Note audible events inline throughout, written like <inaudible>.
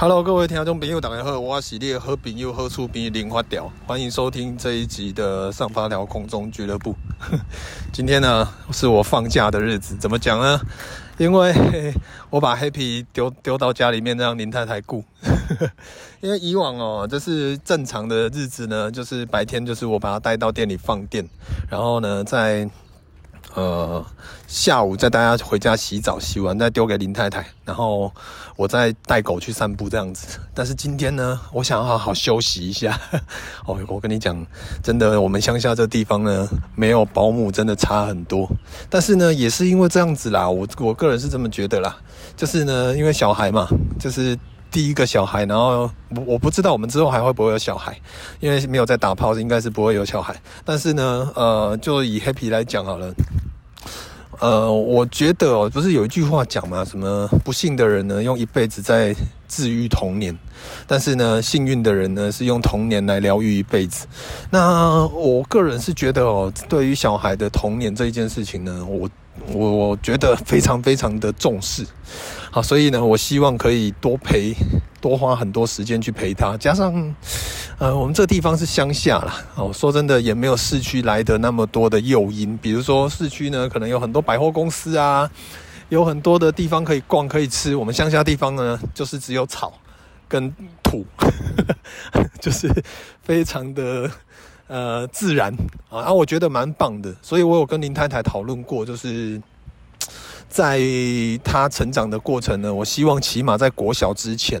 Hello，各位听众朋友，大家好，我是你的好朋友、好厝边林发条，欢迎收听这一集的上发条空中俱乐部。<laughs> 今天呢，是我放假的日子，怎么讲呢？因为我把黑皮丢丢到家里面，让林太太顾。<laughs> 因为以往哦，就是正常的日子呢，就是白天就是我把它带到店里放电，然后呢，在。呃，下午再大家回家洗澡，洗完再丢给林太太，然后我再带狗去散步这样子。但是今天呢，我想要好好休息一下。<laughs> 哦，我跟你讲，真的，我们乡下这地方呢，没有保姆真的差很多。但是呢，也是因为这样子啦，我我个人是这么觉得啦，就是呢，因为小孩嘛，就是。第一个小孩，然后我我不知道我们之后还会不会有小孩，因为没有在打炮，应该是不会有小孩。但是呢，呃，就以 Happy 来讲好了，呃，我觉得哦，不是有一句话讲吗？什么不幸的人呢，用一辈子在治愈童年，但是呢，幸运的人呢，是用童年来疗愈一辈子。那我个人是觉得哦，对于小孩的童年这一件事情呢，我我我觉得非常非常的重视。好，所以呢，我希望可以多陪，多花很多时间去陪他。加上，呃，我们这地方是乡下啦，哦，说真的，也没有市区来的那么多的诱因。比如说，市区呢，可能有很多百货公司啊，有很多的地方可以逛，可以吃。我们乡下地方呢，就是只有草跟土，<laughs> 就是非常的呃自然啊，啊，我觉得蛮棒的。所以我有跟林太太讨论过，就是。在他成长的过程呢，我希望起码在国小之前，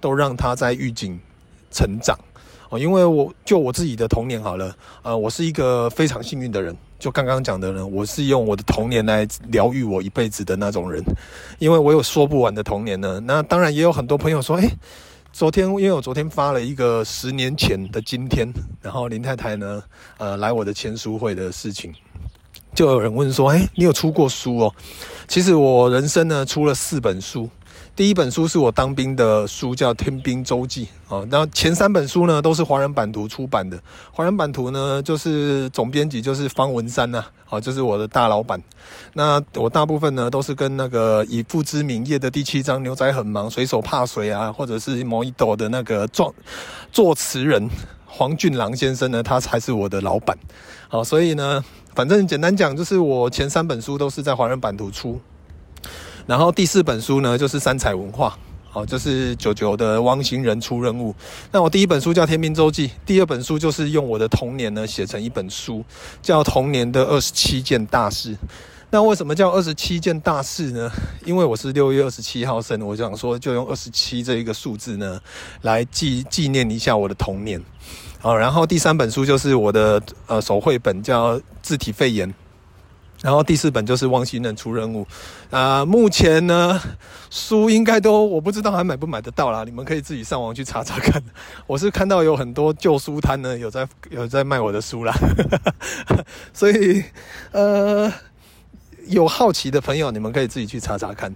都让他在预警成长哦。因为我就我自己的童年好了，呃，我是一个非常幸运的人。就刚刚讲的呢，我是用我的童年来疗愈我一辈子的那种人，因为我有说不完的童年呢。那当然也有很多朋友说，诶，昨天因为我昨天发了一个十年前的今天，然后林太太呢，呃，来我的签书会的事情。就有人问说：“哎，你有出过书哦？”其实我人生呢出了四本书，第一本书是我当兵的书，叫《天兵周记》啊。然后前三本书呢都是华人版图出版的，华人版图呢就是总编辑就是方文山呐，啊，就是我的大老板。那我大部分呢都是跟那个以父之名业的第七章牛仔很忙，水手怕水啊，或者是某一斗的那个作作词人黄俊郎先生呢，他才是我的老板。好，所以呢。反正简单讲，就是我前三本书都是在华人版图出，然后第四本书呢就是三彩文化，好，就是九九的汪星人出任务。那我第一本书叫《天兵周记》，第二本书就是用我的童年呢写成一本书，叫《童年的二十七件大事》。那为什么叫二十七件大事呢？因为我是六月二十七号生，我想说就用二十七这一个数字呢来纪纪念一下我的童年。好，然后第三本书就是我的呃手绘本，叫《自体肺炎》，然后第四本就是《汪星人出任务》啊、呃。目前呢，书应该都我不知道还买不买得到啦，你们可以自己上网去查查看。<laughs> 我是看到有很多旧书摊呢有在有在卖我的书啦，<laughs> 所以呃有好奇的朋友，你们可以自己去查查看。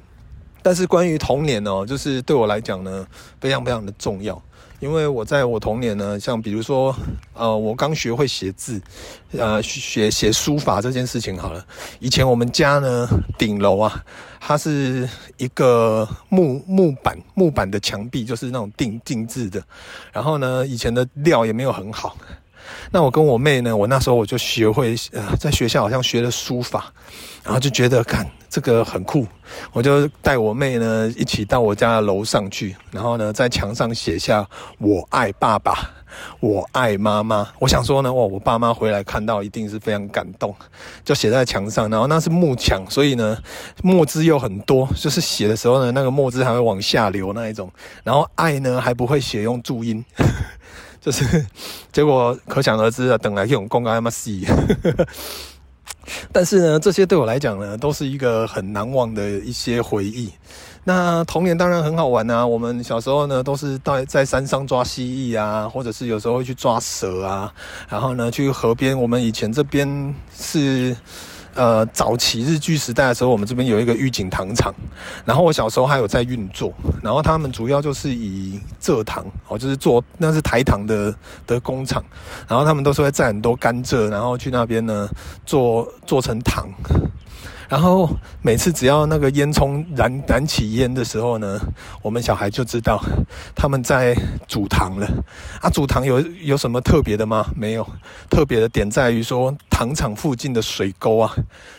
但是关于童年哦，就是对我来讲呢，非常非常的重要。因为我在我童年呢，像比如说，呃，我刚学会写字，呃，学写书法这件事情好了。以前我们家呢，顶楼啊，它是一个木木板木板的墙壁，就是那种定定制的。然后呢，以前的料也没有很好。那我跟我妹呢，我那时候我就学会，呃，在学校好像学了书法，然后就觉得看。这个很酷，我就带我妹呢一起到我家的楼上去，然后呢在墙上写下“我爱爸爸，我爱妈妈”。我想说呢，哇，我爸妈回来看到一定是非常感动，就写在墙上。然后那是木墙，所以呢墨汁又很多，就是写的时候呢那个墨汁还会往下流那一种。然后爱呢还不会写用注音，就是 <laughs> 结果可想而知啊，等来用公开嘛死。<laughs> 但是呢，这些对我来讲呢，都是一个很难忘的一些回忆。那童年当然很好玩啊，我们小时候呢，都是在在山上抓蜥蜴啊，或者是有时候会去抓蛇啊，然后呢，去河边。我们以前这边是。呃，早期日剧时代的时候，我们这边有一个御景糖厂，然后我小时候还有在运作，然后他们主要就是以蔗糖哦，就是做那是台糖的的工厂，然后他们都是会载很多甘蔗，然后去那边呢做做成糖，然后每次只要那个烟囱燃燃起烟的时候呢，我们小孩就知道他们在煮糖了。啊，煮糖有有什么特别的吗？没有，特别的点在于说糖厂附近的水沟啊，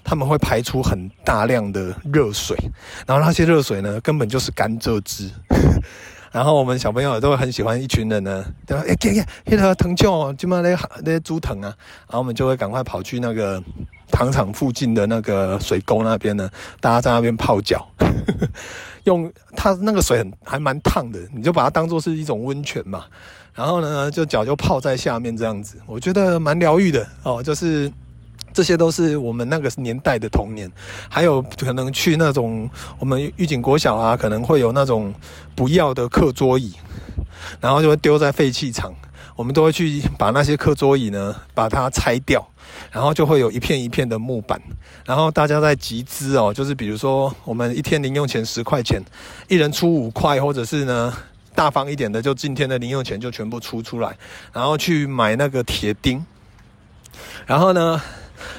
他们会排出很大量的热水，然后那些热水呢，根本就是甘蔗汁。<laughs> 然后我们小朋友都会很喜欢，一群人呢，对吧？哎，看看那个藤椒，就嘛那那猪藤啊，然后我们就会赶快跑去那个糖厂附近的那个水沟那边呢，大家在那边泡脚，<laughs> 用它那个水很还蛮烫的，你就把它当做是一种温泉嘛。然后呢，就脚就泡在下面这样子，我觉得蛮疗愈的哦，就是。这些都是我们那个年代的童年，还有可能去那种我们玉井国小啊，可能会有那种不要的课桌椅，然后就会丢在废弃场，我们都会去把那些课桌椅呢，把它拆掉，然后就会有一片一片的木板，然后大家在集资哦，就是比如说我们一天零用钱十块钱，一人出五块，或者是呢大方一点的，就今天的零用钱就全部出出来，然后去买那个铁钉，然后呢。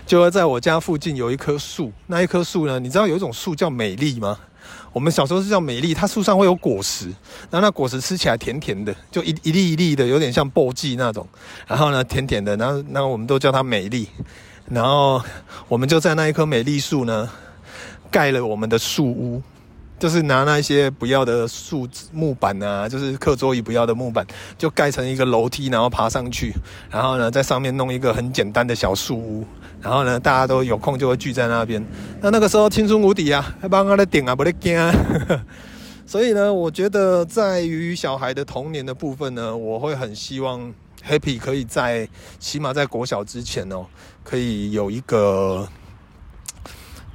就会在我家附近有一棵树，那一棵树呢，你知道有一种树叫美丽吗？我们小时候是叫美丽，它树上会有果实，然后那果实吃起来甜甜的，就一一粒一粒的，有点像簸箕那种。然后呢，甜甜的，然后那我们都叫它美丽。然后我们就在那一棵美丽树呢，盖了我们的树屋。就是拿那些不要的树木板啊，就是课桌椅不要的木板，就盖成一个楼梯，然后爬上去，然后呢，在上面弄一个很简单的小树屋，然后呢，大家都有空就会聚在那边。那那个时候青春无敌啊，还帮他的顶啊，不得惊啊。<laughs> 所以呢，我觉得在于小孩的童年的部分呢，我会很希望 Happy 可以在起码在国小之前哦，可以有一个。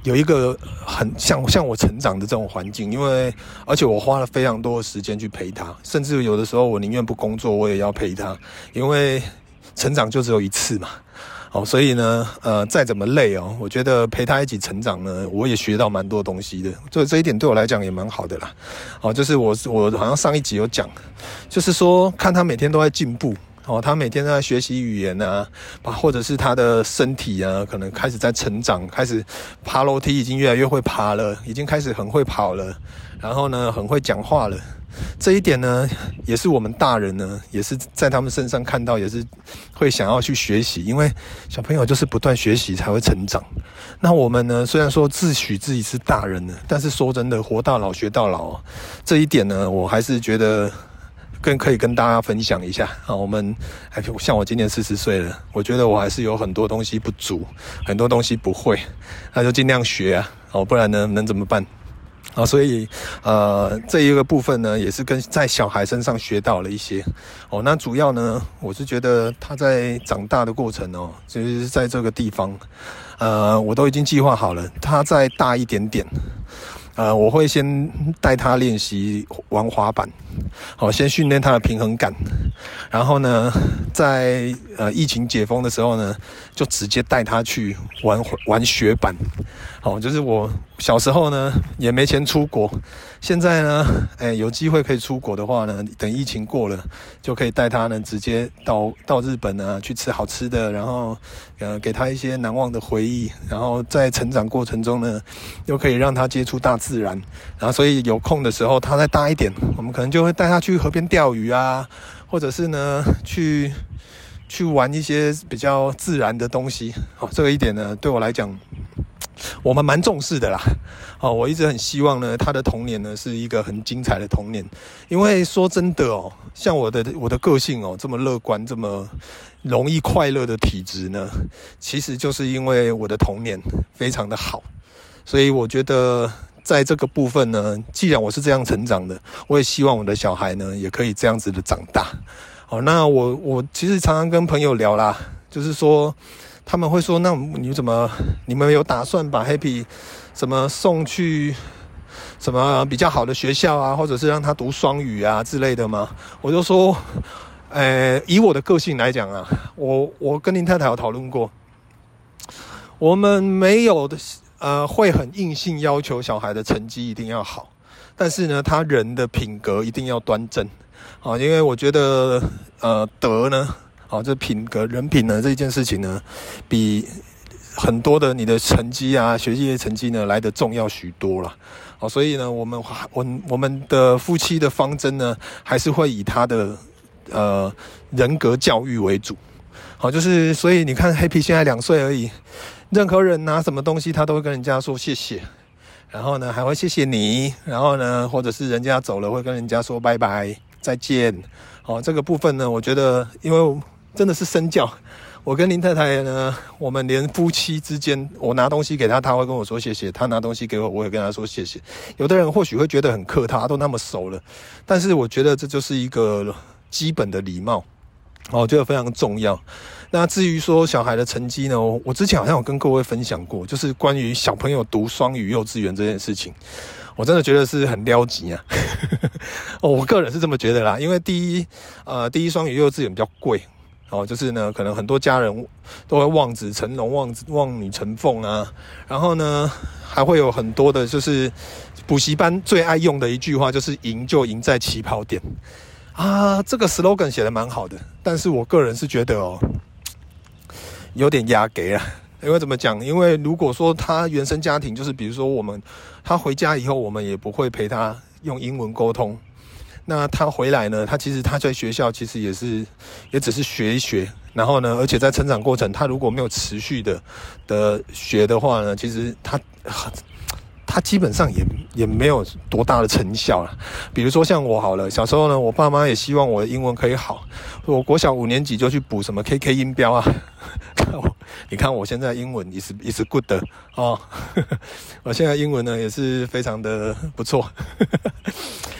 有一个很像像我成长的这种环境，因为而且我花了非常多的时间去陪他，甚至有的时候我宁愿不工作，我也要陪他，因为成长就只有一次嘛。哦，所以呢，呃，再怎么累哦，我觉得陪他一起成长呢，我也学到蛮多东西的，所以这一点对我来讲也蛮好的啦。哦，就是我我好像上一集有讲，就是说看他每天都在进步。哦，他每天都在学习语言啊，或者是他的身体啊，可能开始在成长，开始爬楼梯，已经越来越会爬了，已经开始很会跑了，然后呢，很会讲话了。这一点呢，也是我们大人呢，也是在他们身上看到，也是会想要去学习，因为小朋友就是不断学习才会成长。那我们呢，虽然说自诩自己是大人呢，但是说真的，活到老学到老，这一点呢，我还是觉得。更可以跟大家分享一下啊，我们还像我今年四十岁了，我觉得我还是有很多东西不足，很多东西不会，那就尽量学啊，哦，不然呢能怎么办？啊，所以呃这一个部分呢，也是跟在小孩身上学到了一些哦。那主要呢，我是觉得他在长大的过程哦，就是在这个地方，呃，我都已经计划好了，他再大一点点。呃，我会先带他练习玩滑板，好，先训练他的平衡感，然后呢，在呃疫情解封的时候呢，就直接带他去玩玩雪板，哦，就是我小时候呢也没钱出国，现在呢，哎，有机会可以出国的话呢，等疫情过了，就可以带他呢直接到到日本呢去吃好吃的，然后呃给他一些难忘的回忆，然后在成长过程中呢，又可以让他接触大自然，然后所以有空的时候，他再大一点，我们可能就会带他去河边钓鱼啊，或者是呢去去玩一些比较自然的东西。哦，这个一点呢，对我来讲，我们蛮重视的啦。<laughs> 哦，我一直很希望呢，他的童年呢是一个很精彩的童年。因为说真的哦，像我的我的个性哦，这么乐观，这么容易快乐的体质呢，其实就是因为我的童年非常的好，所以我觉得。在这个部分呢，既然我是这样成长的，我也希望我的小孩呢也可以这样子的长大。好，那我我其实常常跟朋友聊啦，就是说他们会说，那你怎么你们有打算把 Happy 什么送去什么比较好的学校啊，或者是让他读双语啊之类的吗？我就说，呃，以我的个性来讲啊，我我跟林太太有讨论过，我们没有的。呃，会很硬性要求小孩的成绩一定要好，但是呢，他人的品格一定要端正，啊，因为我觉得，呃，德呢，好，这品格人品呢这一件事情呢，比很多的你的成绩啊，学习成绩呢来得重要许多了。好，所以呢，我们我我们的夫妻的方针呢，还是会以他的呃人格教育为主。好，就是所以你看黑皮现在两岁而已，任何人拿什么东西，他都会跟人家说谢谢，然后呢还会谢谢你，然后呢或者是人家走了会跟人家说拜拜再见。好，这个部分呢，我觉得因为真的是身教。我跟林太太呢，我们连夫妻之间，我拿东西给她，她会跟我说谢谢；她拿东西给我，我也跟她说谢谢。有的人或许会觉得很客套，都那么熟了，但是我觉得这就是一个基本的礼貌，我觉得非常重要。那至于说小孩的成绩呢，我之前好像有跟各位分享过，就是关于小朋友读双语幼稚园这件事情，我真的觉得是很撩急啊。<laughs> 我个人是这么觉得啦，因为第一，呃，第一双语幼稚园比较贵。哦，就是呢，可能很多家人都会望子成龙、望子望女成凤啊。然后呢，还会有很多的，就是补习班最爱用的一句话，就是“赢就赢在起跑点”啊。这个 slogan 写的蛮好的，但是我个人是觉得哦，有点压给啊。因为怎么讲？因为如果说他原生家庭就是，比如说我们他回家以后，我们也不会陪他用英文沟通。那他回来呢？他其实他在学校其实也是，也只是学一学。然后呢，而且在成长过程，他如果没有持续的的学的话呢，其实他他基本上也也没有多大的成效了。比如说像我好了，小时候呢，我爸妈也希望我的英文可以好。我国小五年级就去补什么 KK 音标啊。<laughs> 看我你看我现在英文也是也是 good 的哦。<laughs> 我现在英文呢也是非常的不错。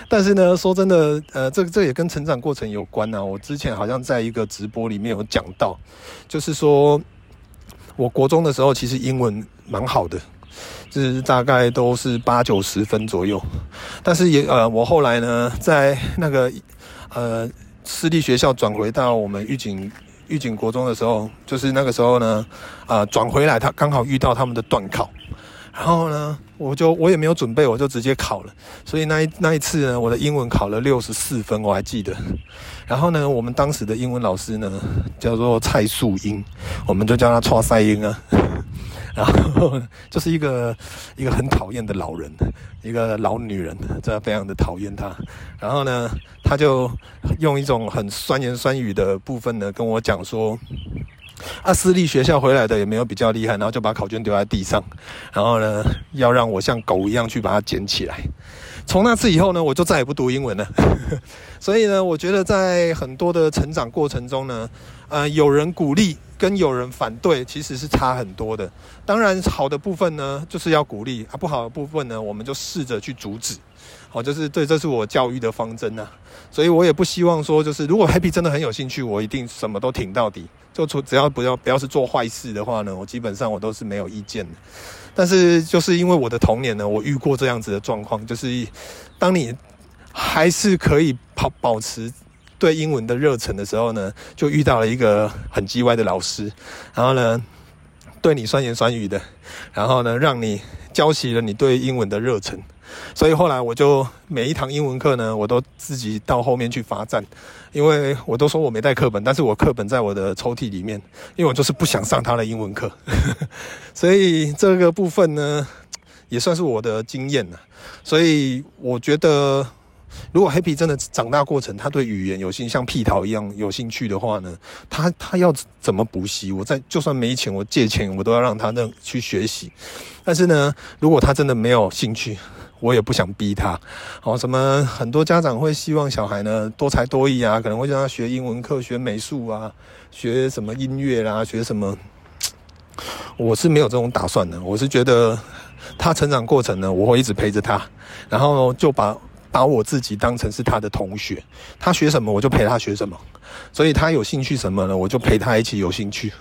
但是呢，说真的，呃，这这也跟成长过程有关、啊。我之前好像在一个直播里面有讲到，就是说，我国中的时候其实英文蛮好的，就是大概都是八九十分左右。但是也呃，我后来呢，在那个呃私立学校转回到我们预警。预警国中的时候，就是那个时候呢，啊、呃，转回来他刚好遇到他们的段考。然后呢，我就我也没有准备，我就直接考了。所以那一那一次呢，我的英文考了六十四分，我还记得。然后呢，我们当时的英文老师呢，叫做蔡素英，我们就叫他蔡赛英啊。<laughs> 然后就是一个一个很讨厌的老人，一个老女人，真的非常的讨厌她。然后呢，他就用一种很酸言酸语的部分呢，跟我讲说。啊，私立学校回来的也没有比较厉害，然后就把考卷丢在地上，然后呢，要让我像狗一样去把它捡起来。从那次以后呢，我就再也不读英文了。<laughs> 所以呢，我觉得在很多的成长过程中呢，呃，有人鼓励跟有人反对其实是差很多的。当然，好的部分呢，就是要鼓励啊；不好的部分呢，我们就试着去阻止。好，就是对，这是我教育的方针呐。所以我也不希望说，就是如果 Happy 真的很有兴趣，我一定什么都挺到底。就出只要不要不要是做坏事的话呢，我基本上我都是没有意见的。但是就是因为我的童年呢，我遇过这样子的状况，就是当你还是可以保保持对英文的热忱的时候呢，就遇到了一个很叽歪的老师，然后呢对你酸言酸语的，然后呢让你浇熄了你对英文的热忱。所以后来我就每一堂英文课呢，我都自己到后面去罚站，因为我都说我没带课本，但是我课本在我的抽屉里面，因为我就是不想上他的英文课。<laughs> 所以这个部分呢，也算是我的经验了。所以我觉得，如果 Happy 真的长大过程，他对语言有兴，像屁桃一样有兴趣的话呢，他他要怎么补习？我在就算没钱，我借钱，我都要让他那去学习。但是呢，如果他真的没有兴趣，我也不想逼他，好，什么很多家长会希望小孩呢多才多艺啊，可能会让他学英文课、学美术啊、学什么音乐啦、学什么。我是没有这种打算的，我是觉得他成长过程呢，我会一直陪着他，然后就把把我自己当成是他的同学，他学什么我就陪他学什么，所以他有兴趣什么呢，我就陪他一起有兴趣。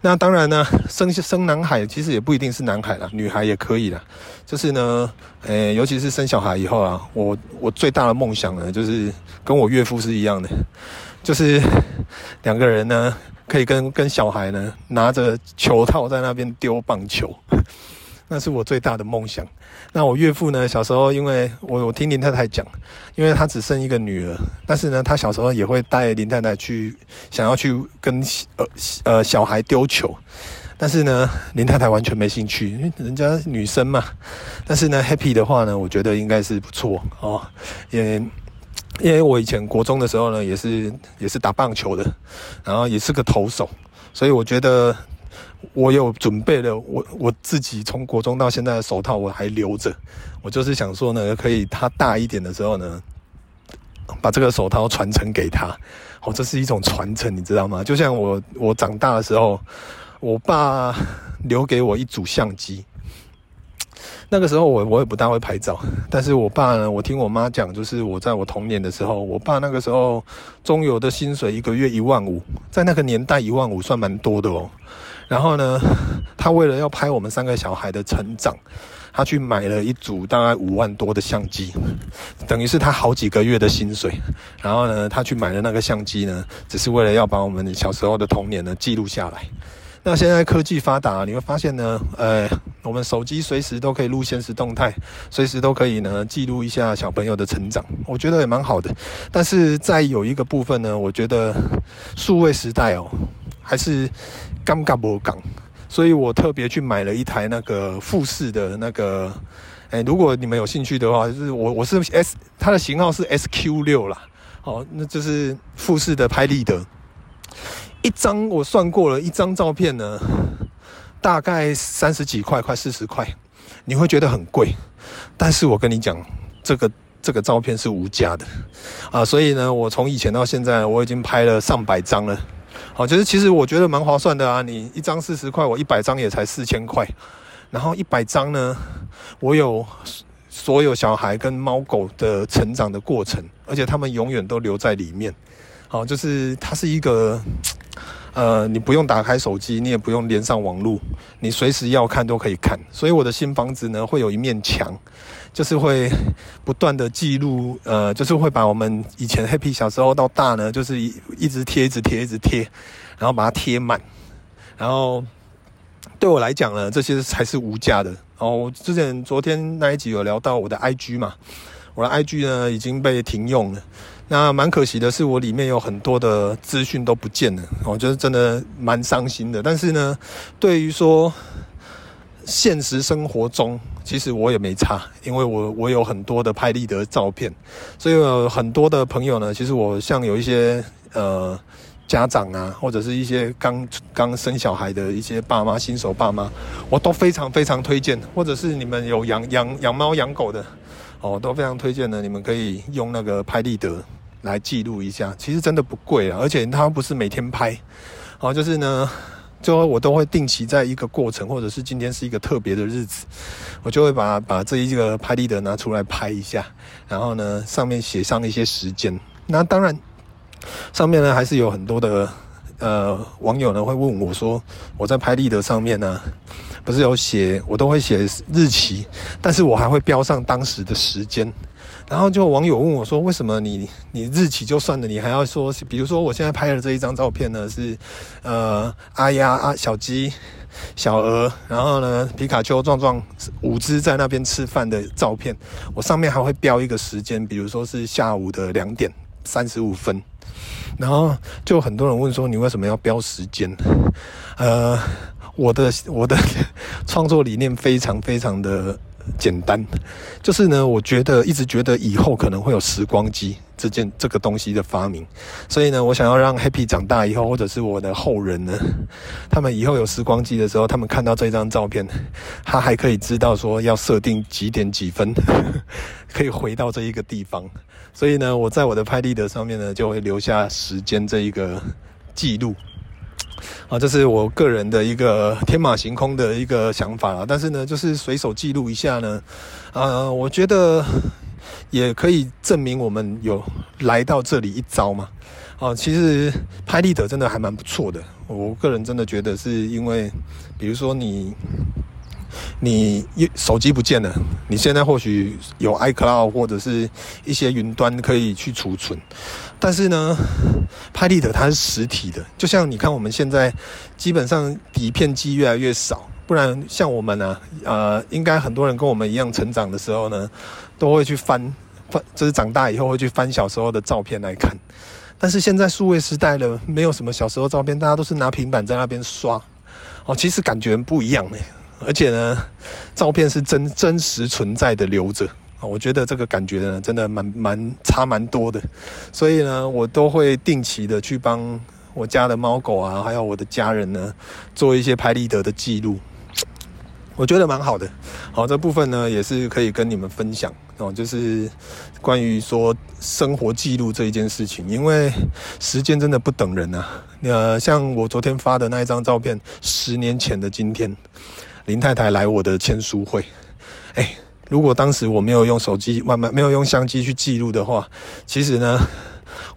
那当然呢，生生男孩其实也不一定是男孩啦，女孩也可以啦。就是呢，诶、尤其是生小孩以后啊，我我最大的梦想呢，就是跟我岳父是一样的，就是两个人呢，可以跟跟小孩呢拿着球套在那边丢棒球。那是我最大的梦想。那我岳父呢？小时候，因为我我听林太太讲，因为他只生一个女儿，但是呢，他小时候也会带林太太去，想要去跟呃呃小孩丢球。但是呢，林太太完全没兴趣，因为人家女生嘛。但是呢，Happy 的话呢，我觉得应该是不错哦，也因为我以前国中的时候呢，也是也是打棒球的，然后也是个投手，所以我觉得我有准备了，我我自己从国中到现在的手套我还留着，我就是想说呢，可以他大一点的时候呢，把这个手套传承给他，哦，这是一种传承，你知道吗？就像我我长大的时候，我爸留给我一组相机。那个时候我我也不大会拍照，但是我爸呢，我听我妈讲，就是我在我童年的时候，我爸那个时候中油的薪水一个月一万五，在那个年代一万五算蛮多的哦。然后呢，<laughs> 他为了要拍我们三个小孩的成长，他去买了一组大概五万多的相机，等于是他好几个月的薪水。然后呢，他去买了那个相机呢，只是为了要把我们小时候的童年呢记录下来。那现在科技发达，你会发现呢，呃，我们手机随时都可以录现实动态，随时都可以呢记录一下小朋友的成长，我觉得也蛮好的。但是在有一个部分呢，我觉得数位时代哦，还是尴尬不尴，所以我特别去买了一台那个富士的那个，哎，如果你们有兴趣的话，就是我我是 S，它的型号是 SQ 六啦，哦，那就是富士的拍立得。一张我算过了，一张照片呢，大概三十几块，快四十块，你会觉得很贵。但是我跟你讲，这个这个照片是无价的啊！所以呢，我从以前到现在，我已经拍了上百张了。好，就是其实我觉得蛮划算的啊！你一张四十块，我一百张也才四千块。然后一百张呢，我有所有小孩跟猫狗的成长的过程，而且他们永远都留在里面。好，就是它是一个。呃，你不用打开手机，你也不用连上网络，你随时要看都可以看。所以我的新房子呢，会有一面墙，就是会不断的记录，<laughs> 呃，就是会把我们以前 Happy 小时候到大呢，就是一一直贴，一直贴，一直贴，然后把它贴满。然后对我来讲呢，这些才是无价的。哦，之前昨天那一集有聊到我的 IG 嘛，我的 IG 呢已经被停用了。那蛮可惜的是，我里面有很多的资讯都不见了，我觉得真的蛮伤心的。但是呢，对于说现实生活中，其实我也没差，因为我我有很多的拍立得照片，所以有很多的朋友呢，其实我像有一些呃家长啊，或者是一些刚刚生小孩的一些爸妈、新手爸妈，我都非常非常推荐，或者是你们有养养养猫养狗的。哦，都非常推荐呢，你们可以用那个拍立得来记录一下，其实真的不贵啊，而且它不是每天拍，好，就是呢，就我都会定期在一个过程，或者是今天是一个特别的日子，我就会把把这一个拍立得拿出来拍一下，然后呢，上面写上一些时间，那当然上面呢还是有很多的呃网友呢会问我说，我在拍立得上面呢。不是有写，我都会写日期，但是我还会标上当时的时间。然后就网友问我说：“为什么你你日期就算了，你还要说，比如说我现在拍的这一张照片呢，是呃阿鸭阿小鸡小鹅，然后呢皮卡丘壮壮五只在那边吃饭的照片，我上面还会标一个时间，比如说是下午的两点三十五分。然后就很多人问说，你为什么要标时间？呃。”我的我的 <laughs> 创作理念非常非常的简单，就是呢，我觉得一直觉得以后可能会有时光机这件这个东西的发明，所以呢，我想要让 Happy 长大以后，或者是我的后人呢，他们以后有时光机的时候，他们看到这张照片，他还可以知道说要设定几点几分，<laughs> 可以回到这一个地方，所以呢，我在我的拍立得上面呢，就会留下时间这一个记录。啊，这是我个人的一个 <laughs> 天马行空的一个想法啊，但是呢，就是随手记录一下呢，啊，我觉得也可以证明我们有来到这里一遭嘛。啊，其实拍立得真的还蛮不错的，我个人真的觉得是因为，比如说你。你手机不见了，你现在或许有 iCloud 或者是一些云端可以去储存，但是呢，拍立得它是实体的，就像你看我们现在基本上底片机越来越少，不然像我们呢、呃，应该很多人跟我们一样成长的时候呢，都会去翻翻，就是长大以后会去翻小时候的照片来看，但是现在数位时代了，没有什么小时候照片，大家都是拿平板在那边刷。哦，其实感觉不一样诶，而且呢，照片是真真实存在的留着。我觉得这个感觉呢，真的蛮蛮差蛮多的，所以呢，我都会定期的去帮我家的猫狗啊，还有我的家人呢，做一些拍立得的记录，我觉得蛮好的。好，这部分呢，也是可以跟你们分享哦，就是关于说生活记录这一件事情，因为时间真的不等人啊。呃，像我昨天发的那一张照片，十年前的今天，林太太来我的签书会，哎。如果当时我没有用手机，慢慢没有用相机去记录的话，其实呢，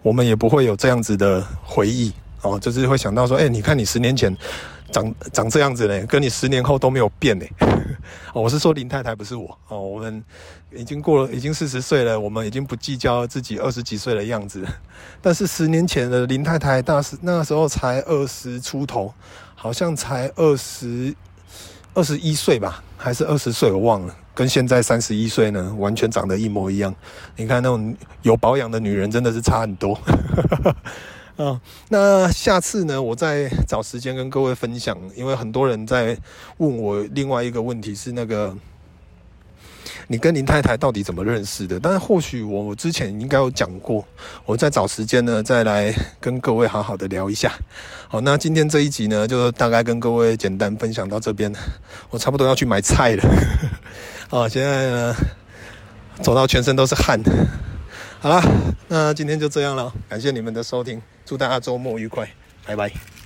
我们也不会有这样子的回忆哦，就是会想到说，哎、你看你十年前长长这样子嘞，跟你十年后都没有变嘞。<laughs> 哦，我是说林太太，不是我哦。我们已经过了，已经四十岁了，我们已经不计较自己二十几岁的样子。但是十年前的林太太，大时那个时候才二十出头，好像才二十二十一岁吧，还是二十岁，我忘了。跟现在三十一岁呢，完全长得一模一样。你看那种有保养的女人，真的是差很多。<laughs> 啊，那下次呢，我再找时间跟各位分享，因为很多人在问我另外一个问题是那个。你跟林太太到底怎么认识的？但是或许我之前应该有讲过，我再找时间呢，再来跟各位好好的聊一下。好，那今天这一集呢，就大概跟各位简单分享到这边。我差不多要去买菜了。<laughs> 好，现在呢，走到全身都是汗。好啦，那今天就这样了，感谢你们的收听，祝大家周末愉快，拜拜。